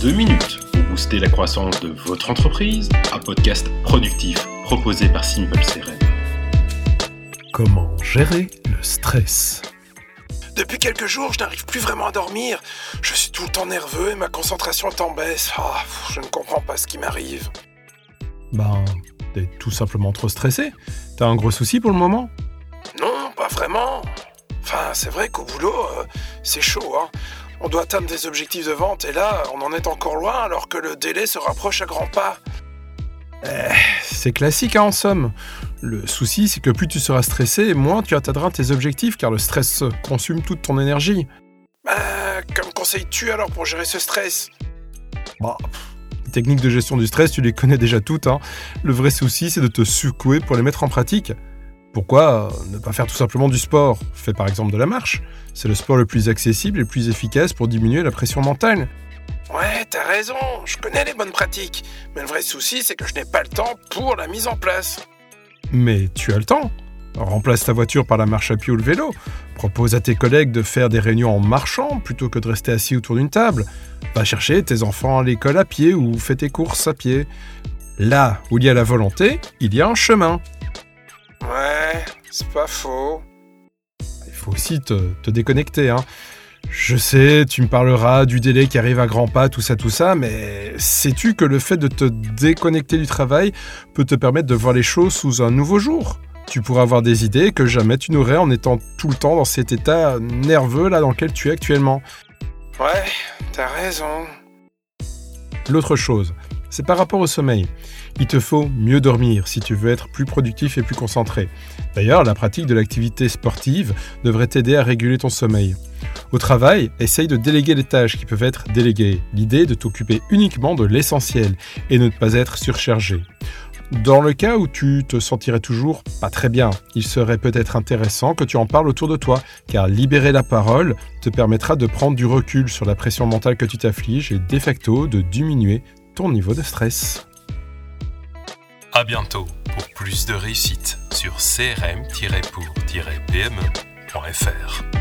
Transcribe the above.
2 minutes pour booster la croissance de votre entreprise, un podcast productif proposé par Simple CRM. Comment gérer le stress? Depuis quelques jours, je n'arrive plus vraiment à dormir. Je suis tout le temps nerveux et ma concentration est en baisse. Ah, je ne comprends pas ce qui m'arrive. Ben, t'es tout simplement trop stressé. T'as un gros souci pour le moment? Non, pas vraiment. Enfin, c'est vrai qu'au boulot, euh, c'est chaud. Hein. On doit atteindre des objectifs de vente et là, on en est encore loin alors que le délai se rapproche à grands pas. C'est classique hein, en somme. Le souci, c'est que plus tu seras stressé, moins tu atteindras tes objectifs car le stress consume toute ton énergie. Bah, comme conseilles-tu alors pour gérer ce stress? Bah, les techniques de gestion du stress, tu les connais déjà toutes. hein. Le vrai souci, c'est de te secouer pour les mettre en pratique. Pourquoi euh, ne pas faire tout simplement du sport? Fais par exemple de la marche. C'est le sport le plus accessible et le plus efficace pour diminuer la pression mentale. Ouais, t'as raison, je connais les bonnes pratiques. Mais le vrai souci, c'est que je n'ai pas le temps pour la mise en place. Mais tu as le temps. Remplace ta voiture par la marche à pied ou le vélo. Propose à tes collègues de faire des réunions en marchant plutôt que de rester assis autour d'une table. Va chercher tes enfants à l'école à pied ou fais tes courses à pied. Là où il y a la volonté, il y a un chemin. C'est pas faux. Il faut aussi te, te déconnecter. Hein. Je sais, tu me parleras du délai qui arrive à grands pas, tout ça, tout ça, mais sais-tu que le fait de te déconnecter du travail peut te permettre de voir les choses sous un nouveau jour? Tu pourras avoir des idées que jamais tu n'aurais en étant tout le temps dans cet état nerveux là dans lequel tu es actuellement. Ouais, t'as raison. L'autre chose, c'est par rapport au sommeil. Il te faut mieux dormir si tu veux être plus productif et plus concentré. D'ailleurs, la pratique de l'activité sportive devrait t'aider à réguler ton sommeil. Au travail, essaye de déléguer les tâches qui peuvent être déléguées. L'idée est de t'occuper uniquement de l'essentiel et ne pas être surchargé. Dans le cas où tu te sentirais toujours pas très bien, il serait peut-être intéressant que tu en parles autour de toi, car libérer la parole te permettra de prendre du recul sur la pression mentale que tu t'affliges et de facto de diminuer ton niveau de stress. À bientôt pour plus de réussite sur crm-pour-pme.fr.